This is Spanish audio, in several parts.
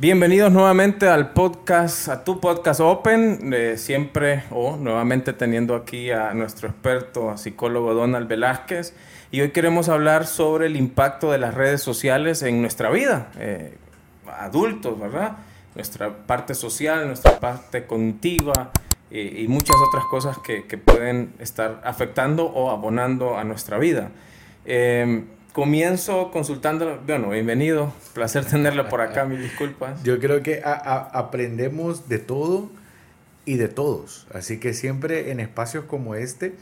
Bienvenidos nuevamente al podcast, a tu podcast Open, eh, siempre o nuevamente teniendo aquí a nuestro experto, psicólogo Donald Velázquez. Y hoy queremos hablar sobre el impacto de las redes sociales en nuestra vida, eh, adultos, ¿verdad? Nuestra parte social, nuestra parte cognitiva eh, y muchas otras cosas que, que, pueden estar afectando o abonando a nuestra vida. Comienzo consultando, bueno, bienvenido, placer tenerlo por acá, mis disculpas. Yo creo que a, a, aprendemos de todo y de todos, así que siempre en espacios como este,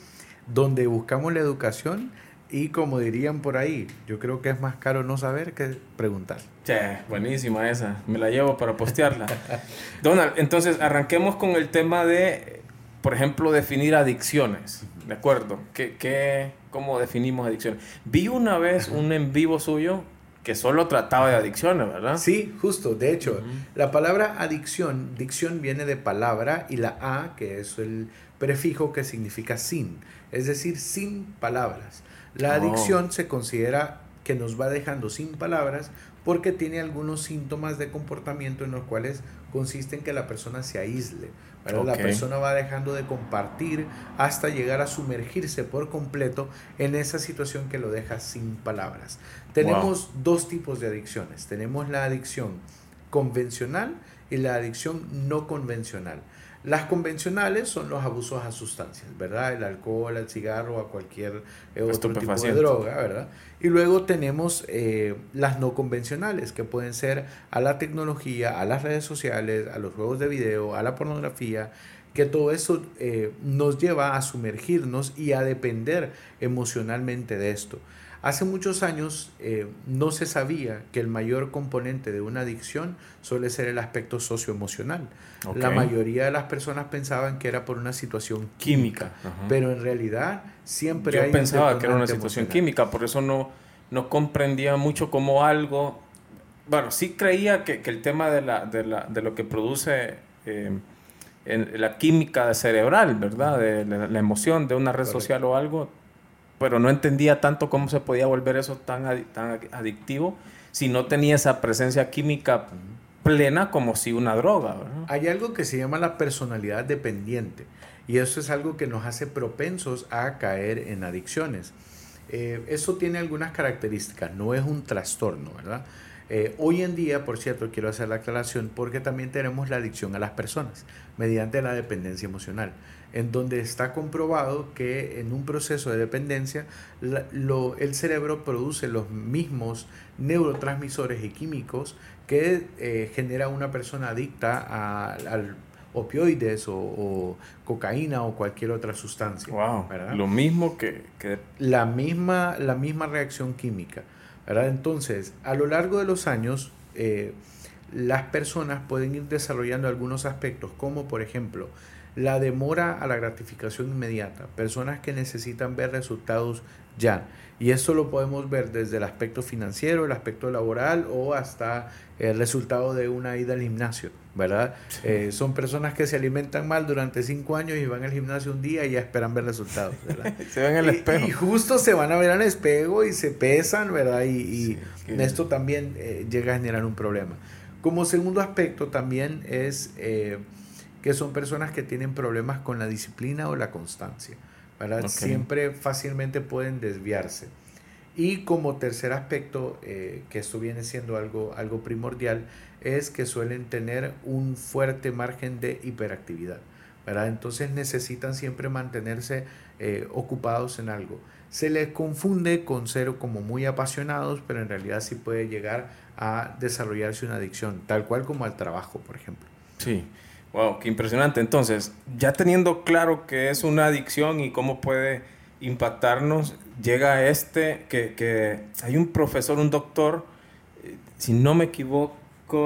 donde buscamos la educación, y como dirían por ahí, yo creo que es más caro no saber que preguntar. Che, buenísima esa. Me la llevo para postearla. Donald, entonces arranquemos con el tema de, por ejemplo, definir adicciones. ¿De acuerdo? ¿Qué, qué, ¿Cómo definimos adicciones? Vi una vez un en vivo suyo que solo trataba de adicciones, ¿verdad? Sí, justo. De hecho, uh -huh. la palabra adicción, dicción viene de palabra y la A, que es el prefijo que significa sin, es decir, sin palabras. La adicción oh. se considera que nos va dejando sin palabras porque tiene algunos síntomas de comportamiento en los cuales consiste en que la persona se aísle. Okay. La persona va dejando de compartir hasta llegar a sumergirse por completo en esa situación que lo deja sin palabras. Tenemos wow. dos tipos de adicciones. Tenemos la adicción convencional y la adicción no convencional. Las convencionales son los abusos a sustancias, ¿verdad? El alcohol, el cigarro, a cualquier eh, otro tipo de droga, ¿verdad? Y luego tenemos eh, las no convencionales, que pueden ser a la tecnología, a las redes sociales, a los juegos de video, a la pornografía, que todo eso eh, nos lleva a sumergirnos y a depender emocionalmente de esto. Hace muchos años eh, no se sabía que el mayor componente de una adicción suele ser el aspecto socioemocional. Okay. La mayoría de las personas pensaban que era por una situación química, química. pero en realidad siempre Yo hay pensaba que era una situación emocional. química, por eso no, no comprendía mucho como algo... Bueno, sí creía que, que el tema de, la, de, la, de lo que produce... Eh, en la química cerebral, ¿verdad? De la, la emoción de una red Correcto. social o algo, pero no entendía tanto cómo se podía volver eso tan, tan adictivo si no tenía esa presencia química plena como si una droga. Hay algo que se llama la personalidad dependiente y eso es algo que nos hace propensos a caer en adicciones. Eh, eso tiene algunas características, no es un trastorno, ¿verdad? Eh, hoy en día, por cierto, quiero hacer la aclaración porque también tenemos la adicción a las personas mediante la dependencia emocional en donde está comprobado que en un proceso de dependencia la, lo, el cerebro produce los mismos neurotransmisores y químicos que eh, genera una persona adicta a, al opioides o, o, cocaína o cualquier otra sustancia. Wow, ¿verdad? Lo mismo que, que... La, misma, la misma reacción química. Entonces, a lo largo de los años, eh, las personas pueden ir desarrollando algunos aspectos, como por ejemplo, la demora a la gratificación inmediata, personas que necesitan ver resultados ya. Y eso lo podemos ver desde el aspecto financiero, el aspecto laboral o hasta el resultado de una ida al gimnasio, ¿verdad? Sí. Eh, son personas que se alimentan mal durante cinco años y van al gimnasio un día y ya esperan ver resultados, ¿verdad? se ven al espejo. Y, justo se van a ver al espejo y se pesan, ¿verdad? Y, y sí, esto también eh, llega a generar un problema. Como segundo aspecto también es... Eh, que son personas que tienen problemas con la disciplina o la constancia. ¿verdad? Okay. Siempre fácilmente pueden desviarse. Y como tercer aspecto, eh, que esto viene siendo algo, algo primordial, es que suelen tener un fuerte margen de hiperactividad. ¿verdad? Entonces necesitan siempre mantenerse eh, ocupados en algo. Se les confunde con ser como muy apasionados, pero en realidad sí puede llegar a desarrollarse una adicción, tal cual como al trabajo, por ejemplo. Sí. Wow, qué impresionante. Entonces, ya teniendo claro que es una adicción y cómo puede impactarnos, llega este, que, que hay un profesor, un doctor, eh, si no me equivoco,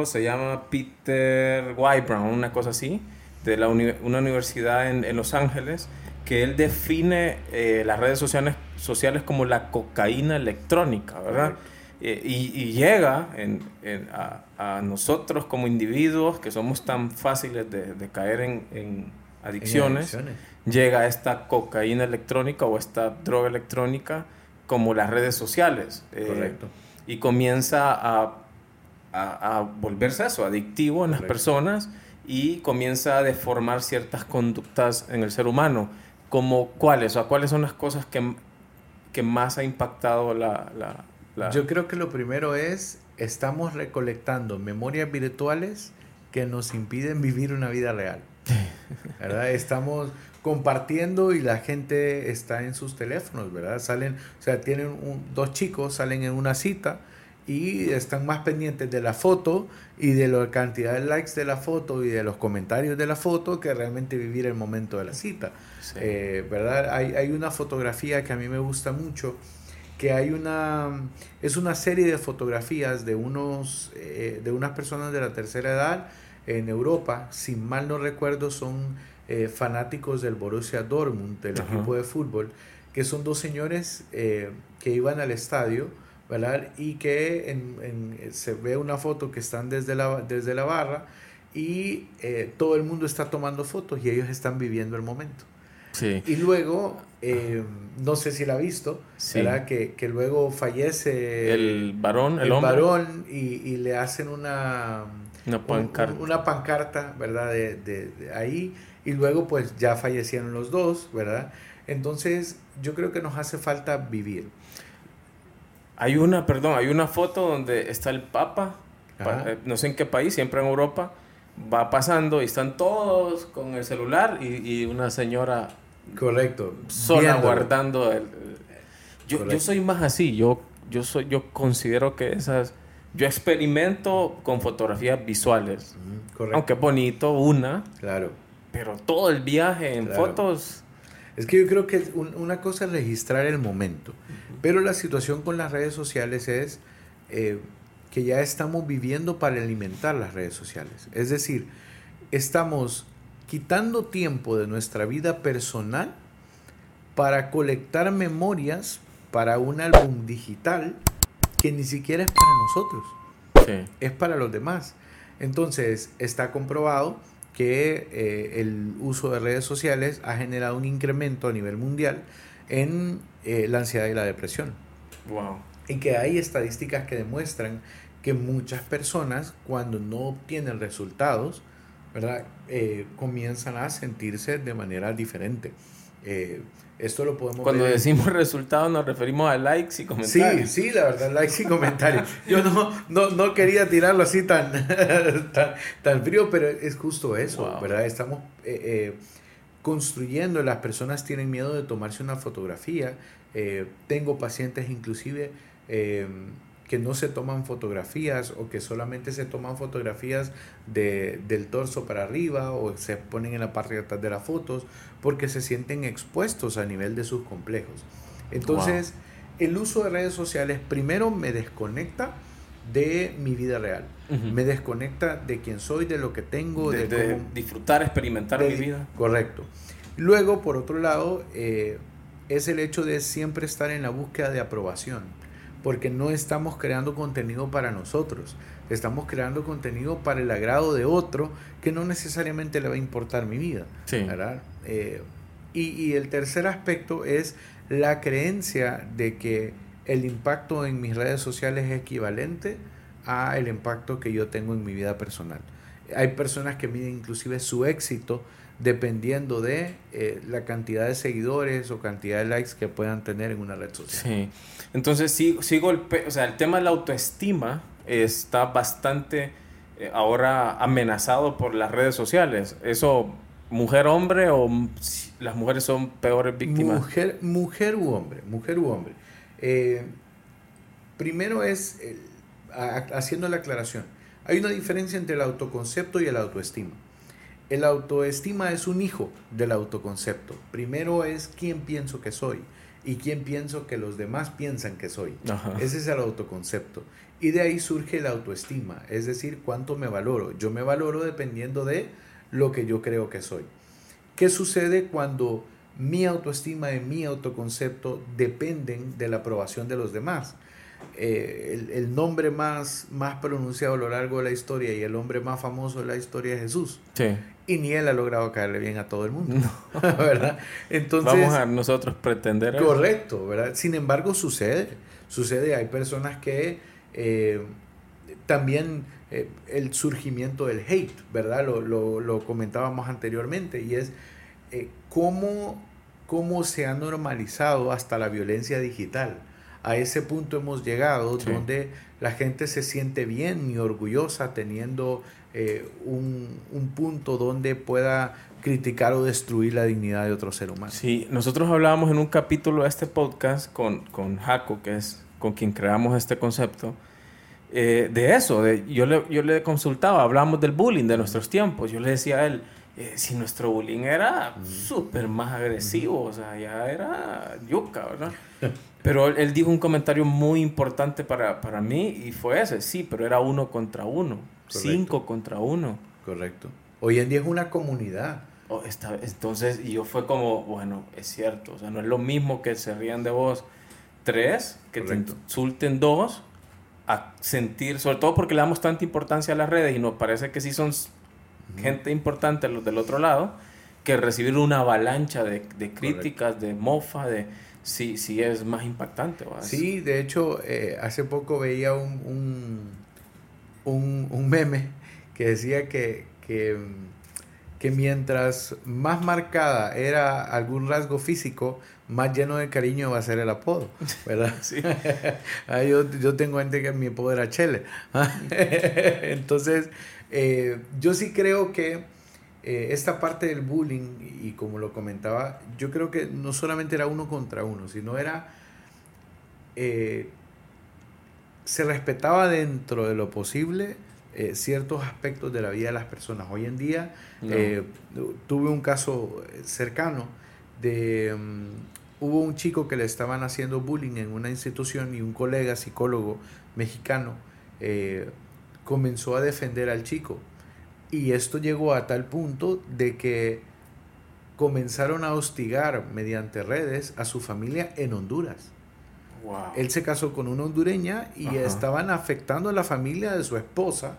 se llama Peter Wybrown, una cosa así, de la uni una universidad en, en, Los Ángeles, que él define eh, las redes sociales, sociales como la cocaína electrónica, ¿verdad? Eh, y, y, llega en, en, a, a, nosotros como individuos que somos tan fáciles de, de caer en, en adicciones, adicciones, llega esta cocaína electrónica o esta droga electrónica como las redes sociales. Eh, Correcto. Y comienza a a, volverse eso, adictivo en las personas y comienza a deformar ciertas conductas en el ser humano. Como cuáles, o cuáles son las cosas que, que más ha impactado la, la, Yo creo que lo primero es, estamos recolectando memorias virtuales que nos impiden vivir una vida real. ¿verdad? Estamos compartiendo y la gente está en sus teléfonos, ¿verdad? Salen, o sea, tienen dos chicos, salen en una cita y están más pendientes de la foto y de la cantidad de likes de la foto y de los comentarios de la foto que realmente vivir el momento de la cita. Eh, ¿Verdad? Hay, hay, una fotografía que a mí me gusta mucho, que hay una, es una serie de fotografías de, unos, eh, de unas personas de la tercera edad en Europa, si mal no recuerdo, son eh, fanáticos del Borussia Dortmund, del equipo de fútbol, que son dos señores que iban al estadio y que en, se ve una foto que están desde la, desde la barra y eh, todo el mundo está tomando fotos y ellos están viviendo el momento. Sí. Y luego, eh, no sé si la ha visto, ¿verdad? Que, que, luego fallece el varón, el, el varón y, y, le hacen una, una pancarta, una pancarta ¿verdad? De, de, de, ahí y luego pues ya fallecieron los dos, ¿verdad? Entonces yo creo que nos hace falta vivir. Hay una, perdón, hay una foto donde está el Papa, eh, no sé en qué país, siempre en Europa, va pasando y están todos con el celular y, una señora correcto sola guardando el, yo, yo, soy más así yo yo soy yo considero que esas yo experimento con fotografías visuales correcto. aunque bonito una claro. pero todo el viaje en fotos es que yo creo que una cosa es registrar el momento, pero la situación con las redes sociales es eh, que ya estamos viviendo para alimentar las redes sociales. Es decir, estamos quitando tiempo de nuestra vida personal para colectar memorias para un álbum digital que ni siquiera es para nosotros, es para los demás. Entonces, está comprobado que eh, el uso de redes sociales ha generado un incremento a nivel mundial en eh, la ansiedad y la depresión. Wow. Y que hay estadísticas que demuestran que muchas personas cuando no obtienen resultados, ¿verdad? Eh, comienzan a sentirse de manera diferente. Esto lo podemos Cuando decimos resultados nos referimos a likes y comentarios. Sí, sí, la verdad, likes y comentarios. Yo no, no, no quería tirarlo así tan, tan, frío, pero es justo eso, ¿verdad? Estamos eh, eh, construyendo, las personas tienen miedo de tomarse una fotografía. Eh, tengo pacientes inclusive que no se toman fotografías o que solamente se toman fotografías de, del torso para arriba o se ponen en la parte de atrás de las fotos porque se sienten expuestos a nivel de sus complejos. Entonces, el uso de redes sociales primero me desconecta de mi vida real. Me desconecta de quién soy, de lo que tengo, de, disfrutar, experimentar mi vida. Correcto. Luego, por otro lado, eh, es el hecho de siempre estar en la búsqueda de aprobación porque no estamos creando contenido para nosotros, estamos creando contenido para el agrado de otro que no necesariamente le va a importar mi vida. Eh, y, el tercer aspecto es la creencia de que el impacto en mis redes sociales es equivalente a el impacto que yo tengo en mi vida personal. Hay personas que miden inclusive su éxito dependiendo de eh, la cantidad de seguidores o cantidad de likes que puedan tener en una red social. Sí. Entonces, sí, sigo el, o sea, el tema de la autoestima está bastante eh, ahora amenazado por las redes sociales. Eso, mujer, hombre o las mujeres son peores víctimas. Mujer, mujer u hombre, mujer u hombre. Eh, primero es, haciendo la aclaración, hay una diferencia entre el autoconcepto y el autoestima. El autoestima es un hijo del autoconcepto. Primero es quién pienso que soy y quién pienso que los demás piensan que soy. Ese es el autoconcepto. Y de ahí surge la autoestima, es decir, cuánto me valoro. Yo me valoro dependiendo de lo que yo creo que soy. ¿Qué sucede cuando mi autoestima y mi autoconcepto dependen de la aprobación de los demás? Eh, el, nombre más, más pronunciado a lo largo de la historia y el hombre más famoso de la historia es Jesús. Y ni él ha logrado caerle bien a todo el mundo. ¿Verdad? Entonces, Vamos a nosotros pretender. Correcto, ¿verdad? Sin embargo, sucede. Sucede, hay personas que eh, también eh, el surgimiento del hate, ¿verdad? Lo, lo, lo comentábamos anteriormente, y es cómo, cómo se ha normalizado hasta la violencia digital. A ese punto hemos llegado donde la gente se siente bien y orgullosa teniendo eh, un, un, punto donde pueda criticar o destruir la dignidad de otro ser humano. Sí, nosotros hablábamos en un capítulo de este podcast con, con Jaco, que es con quien creamos este concepto, eh, de eso. De, yo, le, yo le consultaba, hablamos del bullying de nuestros tiempos. Yo le decía a él, eh, si nuestro bullying era súper más agresivo, o sea, ya era yuca, ¿verdad? Pero él, dijo un comentario muy importante para, para, mí y fue ese, sí, pero era uno contra uno, cinco contra uno. Correcto. Hoy en día es una comunidad. Oh, está, entonces, y yo fue como, bueno, es cierto, o sea, no es lo mismo que se rían de vos tres, que te insulten dos, a sentir, sobre todo porque le damos tanta importancia a las redes y nos parece que sí son gente importante los del otro lado, que recibir una avalancha de, de críticas, de mofa, de sí, sí es más impactante. Sí, de hecho, eh, hace poco veía un, un, un, meme que decía que, que, que, mientras más marcada era algún rasgo físico, más lleno de cariño va a ser el apodo, ¿verdad? Sí. Ah, yo, yo, tengo gente que mi apodo era Chele. Entonces, eh, yo sí creo que eh, esta parte del bullying, y como lo comentaba, yo creo que no solamente era uno contra uno, sino era... Eh, se respetaba dentro de lo posible ciertos aspectos de la vida de las personas. Hoy en día tuve un caso cercano de... Mm, hubo un chico que le estaban haciendo bullying en una institución y un colega psicólogo mexicano comenzó a defender al chico. Y esto llegó a tal punto de que comenzaron a hostigar mediante redes a su familia en Honduras. Él se casó con una hondureña y estaban afectando a la familia de su esposa.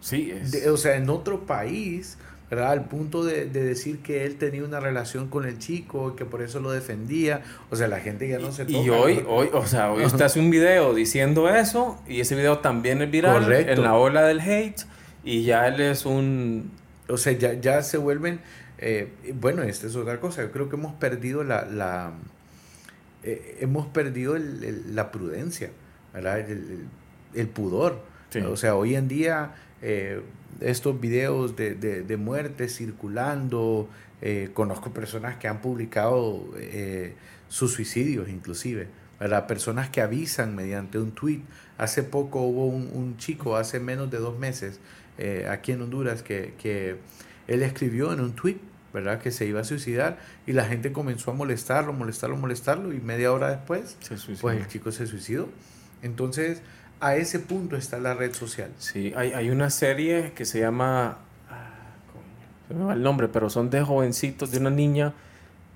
Sí, o sea, en otro país, ¿verdad? Al punto de, decir que él tenía una relación con el chico, que por eso lo defendía. O sea, la gente ya no se toca. Y hoy, hoy, o sea, hoy usted hace un video diciendo eso y ese video también es viral en la ola del hate y ya él es un... O sea, ya, ya se vuelven... Eh, bueno, esta es otra cosa. Yo creo que hemos perdido la... la eh, hemos perdido el, la prudencia, ¿verdad? El, el pudor. O sea, hoy en día eh, estos videos de, de, muerte circulando. Eh, conozco personas que han publicado eh, sus suicidios inclusive. ¿verdad? Personas que avisan mediante un tweet. Hace poco hubo un, chico, hace menos de dos meses, aquí en Honduras, que, que él escribió en un tweet ¿verdad? Que se iba a suicidar y la gente comenzó a molestarlo, molestarlo, molestarlo y media hora después, pues el chico se suicidó. Entonces, a ese punto está la red social. Sí, hay, hay una serie que se llama, ah, se me va el nombre, pero son de jovencitos, de una niña.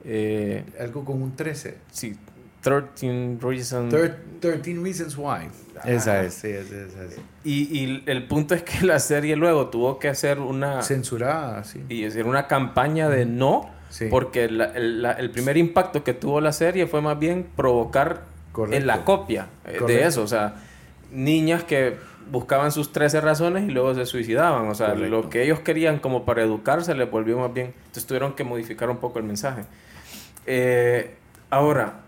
Eh, Algo con un 13. Sí, 13 Reasons. 13 Reasons Why. Esa es, sí, esa es. Y, y, el punto es que la serie luego tuvo que hacer una... Censurada, sí. Y hacer una campaña de no, porque el, el, primer impacto que tuvo la serie fue más bien provocar en la copia eh, de eso, o sea niñas que buscaban sus 13 razones y luego se suicidaban. O sea, lo que ellos querían como para educarse les volvió más bien. Entonces tuvieron que modificar un poco el mensaje. Eh, ahora,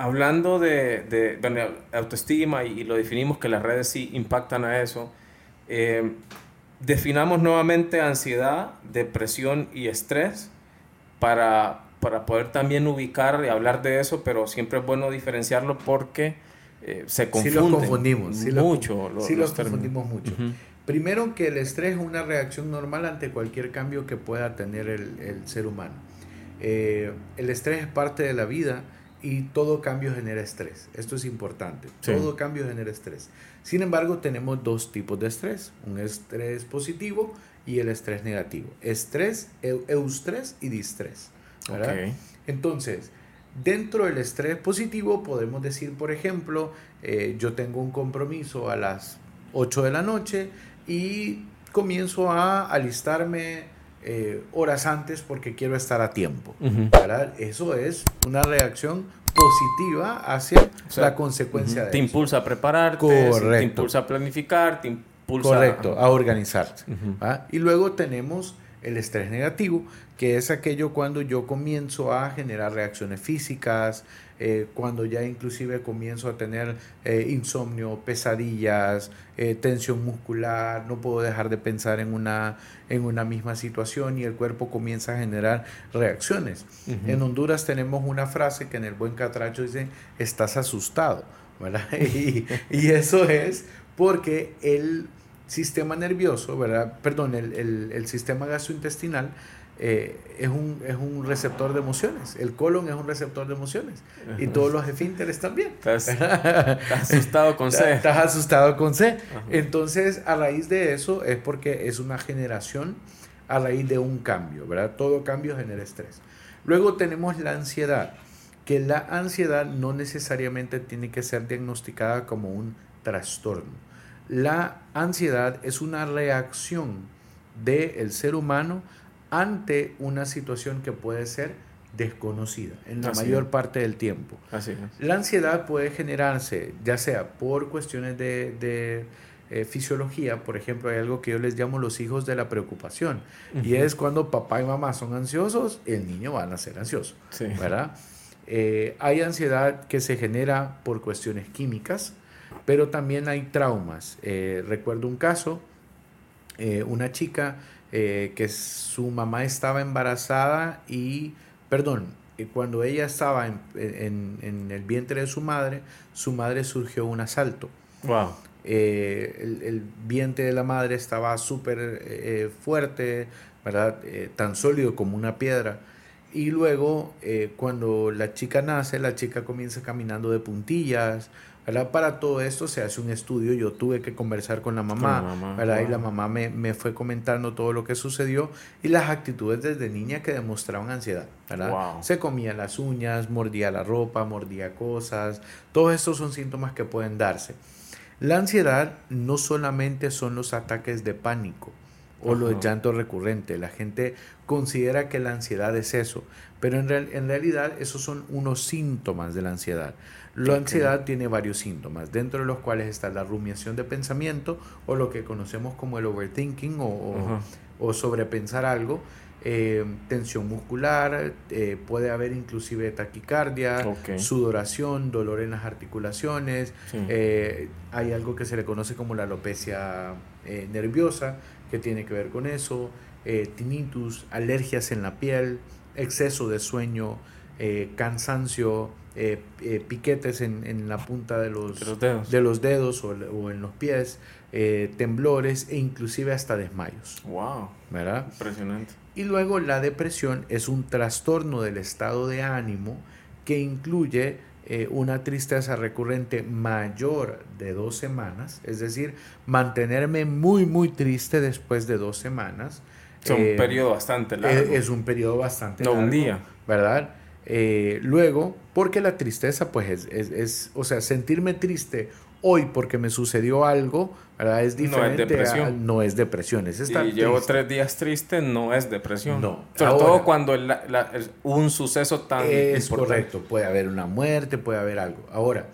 hablando de, autoestima y, lo definimos que las redes sí impactan a eso, eh, definamos nuevamente ansiedad, depresión y estrés para, para poder también ubicar y hablar de eso, pero siempre es bueno diferenciarlo porque eh, se confunden sí confundimos, mucho. sí los confundimos mucho. Primero que el estrés es una reacción normal ante cualquier cambio que pueda tener el, ser humano. Eh, el estrés es parte de la vida y todo cambio genera estrés. Esto es importante. Todo cambio genera estrés. Sin embargo, tenemos dos tipos de estrés. Un estrés positivo y el estrés negativo. Estrés, eustrés y distrés. Entonces, Dentro del estrés positivo podemos decir, por ejemplo, eh, yo tengo un compromiso a las 8 de la noche y comienzo a alistarme eh, horas antes porque quiero estar a tiempo. Eso es una reacción positiva hacia la consecuencia de Te impulsa a prepararte, Correcto. te impulsa a planificar, te impulsa Correcto, a organizarte. Y luego tenemos el estrés negativo, que es aquello cuando yo comienzo a generar reacciones físicas, eh, cuando ya inclusive comienzo a tener eh, insomnio, pesadillas, eh, tensión muscular, no puedo dejar de pensar en una, en una misma situación y el cuerpo comienza a generar reacciones. En Honduras tenemos una frase que en el buen catracho dice, estás asustado, ¿verdad? y, y eso es porque el sistema nervioso, ¿verdad? Perdón, el, el, el sistema gastrointestinal eh, es, un, es un receptor de emociones. El colon es un receptor de emociones. Y todos los esfínteres también. Estás, asustado con C. Estás asustado con C. Entonces, a raíz de eso es porque es una generación a raíz de un cambio, ¿verdad? Todo cambio genera estrés. Luego tenemos la ansiedad, que la ansiedad no necesariamente tiene que ser diagnosticada como un trastorno la ansiedad es una reacción del ser humano ante una situación que puede ser desconocida en la mayor parte del tiempo. La ansiedad puede generarse ya sea por cuestiones de, eh, fisiología, por ejemplo, hay algo que yo les llamo los hijos de la preocupación, y es cuando papá y mamá son ansiosos, el niño va a nacer ansioso, ¿verdad? Eh, hay ansiedad que se genera por cuestiones químicas, pero también hay traumas. Eh, recuerdo un caso, eh, una chica eh, que su mamá estaba embarazada y, perdón, cuando ella estaba en, el vientre de su madre, su madre surgió un asalto. Wow. el, vientre de la madre estaba súper fuerte, ¿verdad? tan sólido como una piedra. Y luego, cuando la chica nace, la chica comienza caminando de puntillas, para todo esto se hace un estudio, yo tuve que conversar con la mamá, ¿verdad? y la mamá me, fue comentando todo lo que sucedió y las actitudes desde niña que demostraban ansiedad. ¿verdad? Se comía las uñas, mordía la ropa, mordía cosas, todos estos son síntomas que pueden darse. La ansiedad no solamente son los ataques de pánico, o los llantos recurrentes. La gente considera que la ansiedad es eso, pero en, en realidad esos son unos síntomas de la ansiedad. La ansiedad tiene varios síntomas, dentro de los cuales está la rumiación de pensamiento o lo que conocemos como el overthinking o, sobrepensar algo, eh, tensión muscular, eh, puede haber inclusive taquicardia, sudoración, dolor en las articulaciones, eh, hay algo que se le conoce como la alopecia nerviosa, que tiene que ver con eso, tinnitus, alergias en la piel, exceso de sueño, cansancio, eh, eh, piquetes en, la punta de los, de los dedos, o, en los pies, eh, temblores e inclusive hasta desmayos. ¡Wow! ¿Verdad? Impresionante. Y luego la depresión es un trastorno del estado de ánimo que incluye una tristeza recurrente mayor de dos semanas, es decir, mantenerme muy, muy triste después de dos semanas. Es un periodo bastante largo. Es, un periodo bastante largo. No, un día. ¿Verdad? Eh, luego, porque la tristeza, pues es, o sea, sentirme triste hoy porque me sucedió algo, ¿verdad? Es diferente. No es depresión. no es depresión, es estar Y llevo tres días triste, no es depresión. No. Sobre todo cuando un suceso tan Es correcto, puede haber una muerte, puede haber algo. Ahora,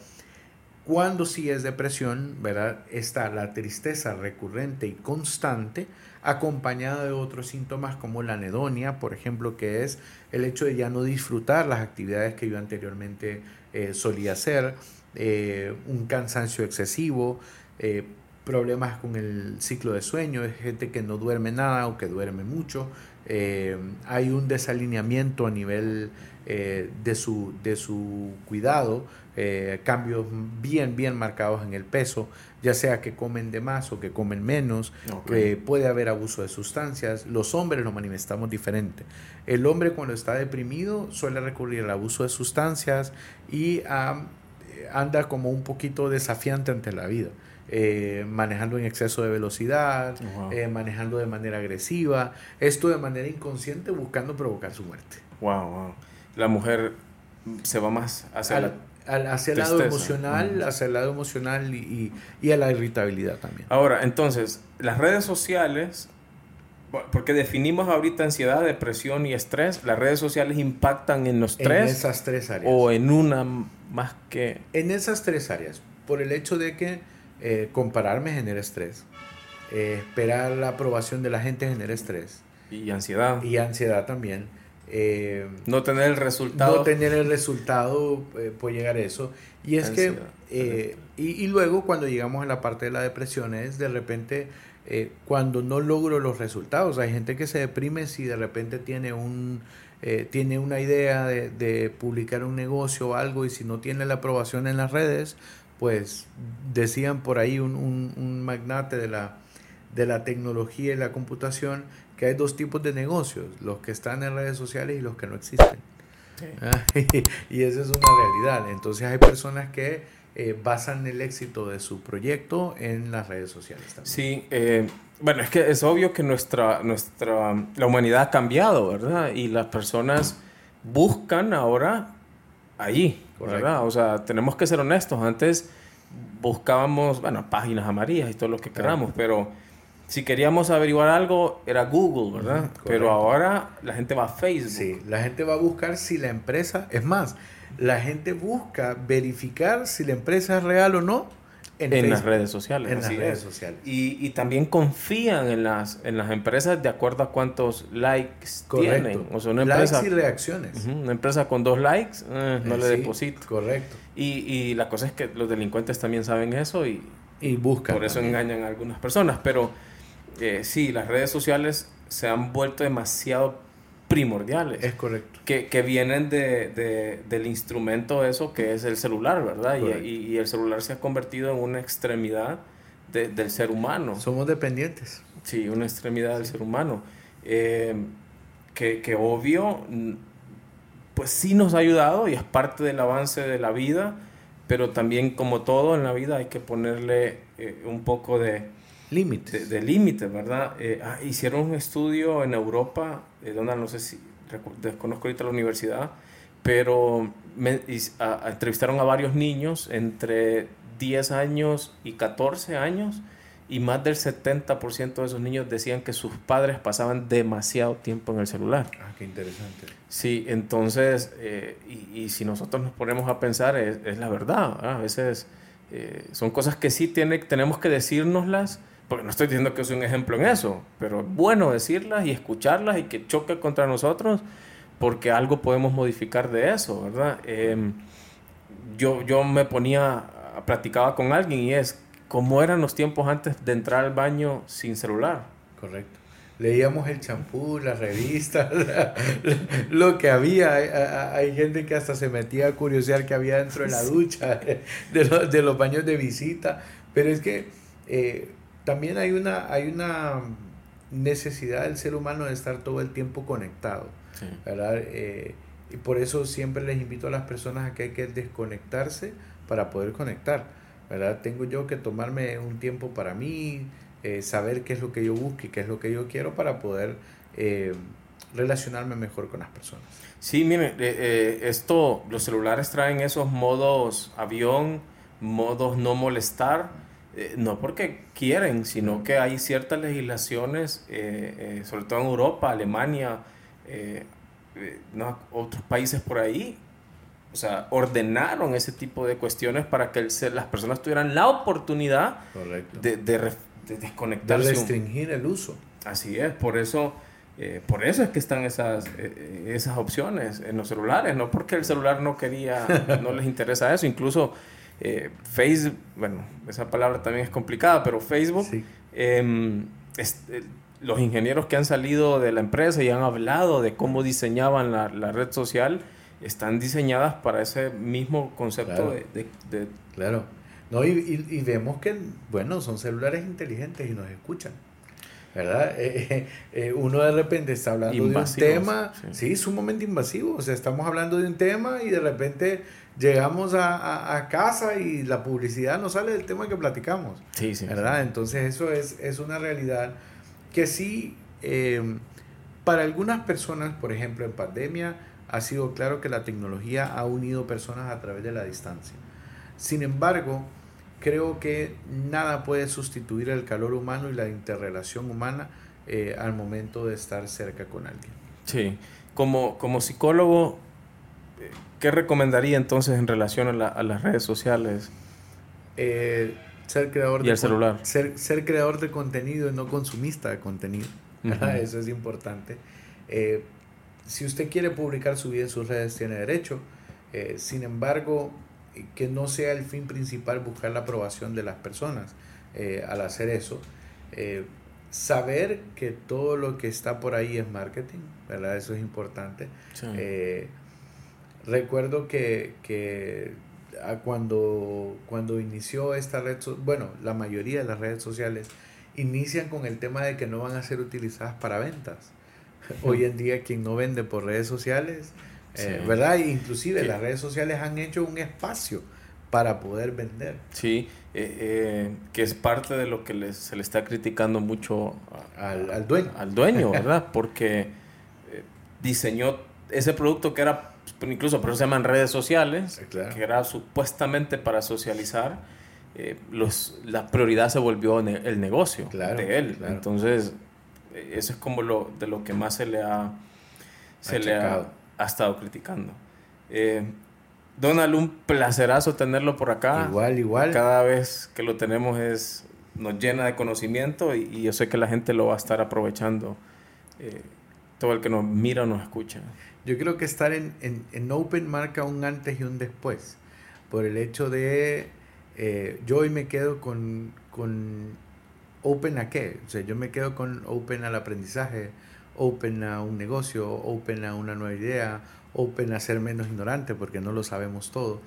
cuando sí es depresión, ¿verdad? Está la tristeza recurrente y constante, acompañada de otros síntomas como la anedonia, por ejemplo, que es el hecho de ya no disfrutar las actividades que yo anteriormente eh, solía hacer, eh, un cansancio excesivo, eh, problemas con el ciclo de sueño, es gente que no duerme nada o que duerme mucho, hay un desalineamiento a nivel de, su, de su cuidado, cambios bien, bien marcados en el peso, ya sea que comen de más o que comen menos, eh, puede haber abuso de sustancias. Los hombres lo manifestamos diferente. El hombre cuando está deprimido suele recurrir al abuso de sustancias y anda como un poquito desafiante ante la vida. Eh, manejando en exceso de velocidad, eh, manejando de manera agresiva, esto de manera inconsciente buscando provocar su muerte. Wow, wow. La mujer se va más hacia la hacia el lado emocional, hacia el lado emocional y, y, a la irritabilidad también. Ahora, entonces, las redes sociales, porque definimos ahorita ansiedad, depresión y estrés. ¿Las redes sociales impactan en los tres? En esas tres áreas. ¿O en una más que...? En esas tres áreas. Por el hecho de que eh, compararme genera estrés. Eh, esperar la aprobación de la gente genera estrés. Y ansiedad. Y ansiedad también. Eh, no tener el resultado. No tener el resultado puede llegar a eso. Y es que, y, y, luego cuando llegamos a la parte de la depresión es de repente eh, cuando no logro los resultados. Hay gente que se deprime si de repente tiene un eh, tiene una idea de, publicar un negocio o algo y si no tiene la aprobación en las redes, pues decían por ahí un, un, magnate de la, de la tecnología y la computación que hay dos tipos de negocios, los que están en redes sociales y los que no existen. y esa es una realidad. Entonces hay personas que eh, basan el éxito de su proyecto en las redes sociales también. Sí, eh, bueno, es que es obvio que nuestra, nuestra, la humanidad ha cambiado, ¿verdad? Y las personas buscan ahora allí, ¿verdad? O sea, tenemos que ser honestos. Antes buscábamos, bueno, páginas amarillas y todo lo que queramos, pero si queríamos averiguar algo era Google, ¿verdad? pero ahora la gente va a Facebook. Sí, la gente va a buscar si la empresa, es más, la gente busca verificar si la empresa es real o no en, las redes sociales. En las redes sociales. Y, también confían en las, en las empresas de acuerdo a cuántos likes tienen. O sea, una empresa, likes y reacciones. una empresa con dos likes eh, no le deposito. Correcto. Y, y, la cosa es que los delincuentes también saben eso y, y buscan. Por eso engañan a algunas personas. Pero eh, sí, las redes sociales se han vuelto demasiado primordiales. Es correcto. Que, que vienen de, de, del instrumento eso que es el celular, ¿verdad? Y, y, el celular se ha convertido en una extremidad del ser humano. Somos dependientes. Sí, una extremidad del ser humano. Eh, que, que, obvio, pues sí nos ha ayudado y es parte del avance de la vida, pero también como todo en la vida hay que ponerle eh, un poco de límites. De, límites, ¿verdad? Eh, ah, hicieron un estudio en Europa, eh, donde no sé si, desconozco ahorita la universidad, pero me, entrevistaron a varios niños entre 10 años y 14 años y más del 70% de esos niños decían que sus padres pasaban demasiado tiempo en el celular. Ah, qué interesante. Sí, entonces, eh, y, y, si nosotros nos ponemos a pensar, es, es la verdad. A veces son cosas que sí tiene, tenemos que decírnoslas porque no estoy diciendo que soy un ejemplo en eso, pero es bueno decirlas y escucharlas y que choque contra nosotros, porque algo podemos modificar de eso, ¿verdad? Em, yo, yo me ponía, practicaba con alguien y es, ¿cómo eran los tiempos antes de entrar al baño sin celular? Correcto. Leíamos el champú, las revistas, lo que había. Hay, gente que hasta se metía a curiosear que había dentro de la ducha, de, los, de los baños de visita. Pero es que eh, también hay una, hay una necesidad del ser humano de estar todo el tiempo conectado, ¿verdad? Eh, y por eso siempre les invito a las personas a que hay que desconectarse para poder conectar, ¿verdad? Tengo yo que tomarme un tiempo para mí, eh, saber qué es lo que yo busco y qué es lo que yo quiero para poder eh, relacionarme mejor con las personas. Sí, miren, esto, los celulares traen esos modos avión, modos no molestar, eh, no porque quieren, sino que hay ciertas legislaciones, eh, eh, sobre todo en Europa, Alemania, otros países por ahí, o sea, ordenaron ese tipo de cuestiones para que las personas tuvieran la oportunidad de, de, desconectarse. De restringir el uso. Así es, por eso, por eso es que están esas, esas opciones en los celulares, no porque el celular no quería, no les interesa eso, incluso eh, Facebook, bueno, esa palabra también es complicada, pero Facebook, em, eh, los ingenieros que han salido de la empresa y han hablado de cómo diseñaban la, red social, están diseñadas para ese mismo concepto de, Claro. No, y, vemos que, bueno, son celulares inteligentes y nos escuchan. ¿verdad? Eh, uno de repente está hablando de un tema, sí. sí. sumamente invasivo, o sea, estamos hablando de un tema y de repente llegamos a, casa y la publicidad no sale del tema que platicamos. Sí, sí. ¿Verdad? Entonces eso es, es una realidad que sí, eh, para algunas personas, por ejemplo, en pandemia, ha sido claro que la tecnología ha unido personas a través de la distancia. Sin embargo, creo que nada puede sustituir el calor humano y la interrelación humana eh, al momento de estar cerca con alguien. Sí, como, como psicólogo, ¿qué recomendaría entonces en relación a, las redes sociales? Eh, ser creador y el celular. Ser, ser creador de contenido y no consumista de contenido. Eso es importante. si usted quiere publicar su vida en sus redes, tiene derecho. sin embargo, que no sea el fin principal buscar la aprobación de las personas al hacer eso saber que todo lo que está por ahí es marketing, ¿verdad? Eso es importante. Eh, recuerdo que, que cuando, cuando inició esta red, bueno, la mayoría de las redes sociales inician con el tema de que no van a ser utilizadas para ventas. Hoy en día quien no vende por redes sociales, eh, ¿verdad? Inclusive las redes sociales han hecho un espacio para poder vender. Sí, eh, eh, que es parte de lo que se le está criticando mucho al, dueño. Al dueño, ¿verdad? Porque diseñó ese producto que era, pues, incluso por eso se llaman redes sociales, que era supuestamente para socializar. los, la prioridad se volvió el negocio de él. Entonces, eso es como lo, de lo que más se le ha, se le ha, ha, estado criticando. Donald, un placerazo tenerlo por acá. Igual, igual. Cada vez que lo tenemos es nos llena de conocimiento y, yo sé que la gente lo va a estar aprovechando. Eh, todo el que nos mira o nos escucha. Yo creo que estar en, en, Open marca un antes y un después. Por el hecho de. Eh, yo hoy me quedo con, con Open a qué? O sea, yo me quedo con Open al aprendizaje, Open a un negocio, Open a una nueva idea, open a ser menos ignorante porque no lo sabemos todo.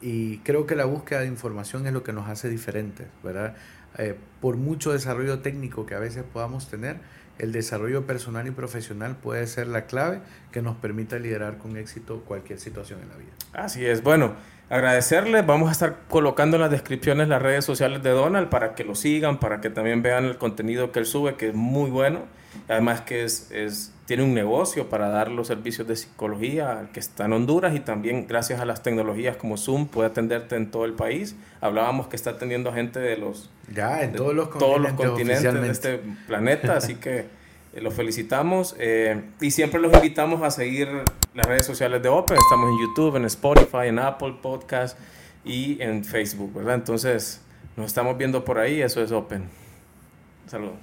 Y creo que la búsqueda de información es lo que nos hace diferentes, ¿verdad? Eh, por mucho desarrollo técnico que a veces podamos tener, el desarrollo personal y profesional puede ser la clave que nos permita liderar con éxito cualquier situación en la vida. Así es. Bueno, agradecerle. Vamos a estar colocando en las descripciones las redes sociales de Donald para que lo sigan, para que también vean el contenido que él sube, que es muy bueno. Además que es, es tiene un negocio para dar los servicios de psicología que está en Honduras y también gracias a las tecnologías como Zoom puede atenderte en todo el país. Hablábamos que está atendiendo gente de los, ya, en todos los todos los continentes de este planeta, así que eh, los felicitamos eh, y siempre los invitamos a seguir las redes sociales de Open. Estamos en YouTube, en Spotify, en Apple Podcast y en Facebook, ¿verdad? Entonces nos estamos viendo por ahí, eso es Open. Saludos.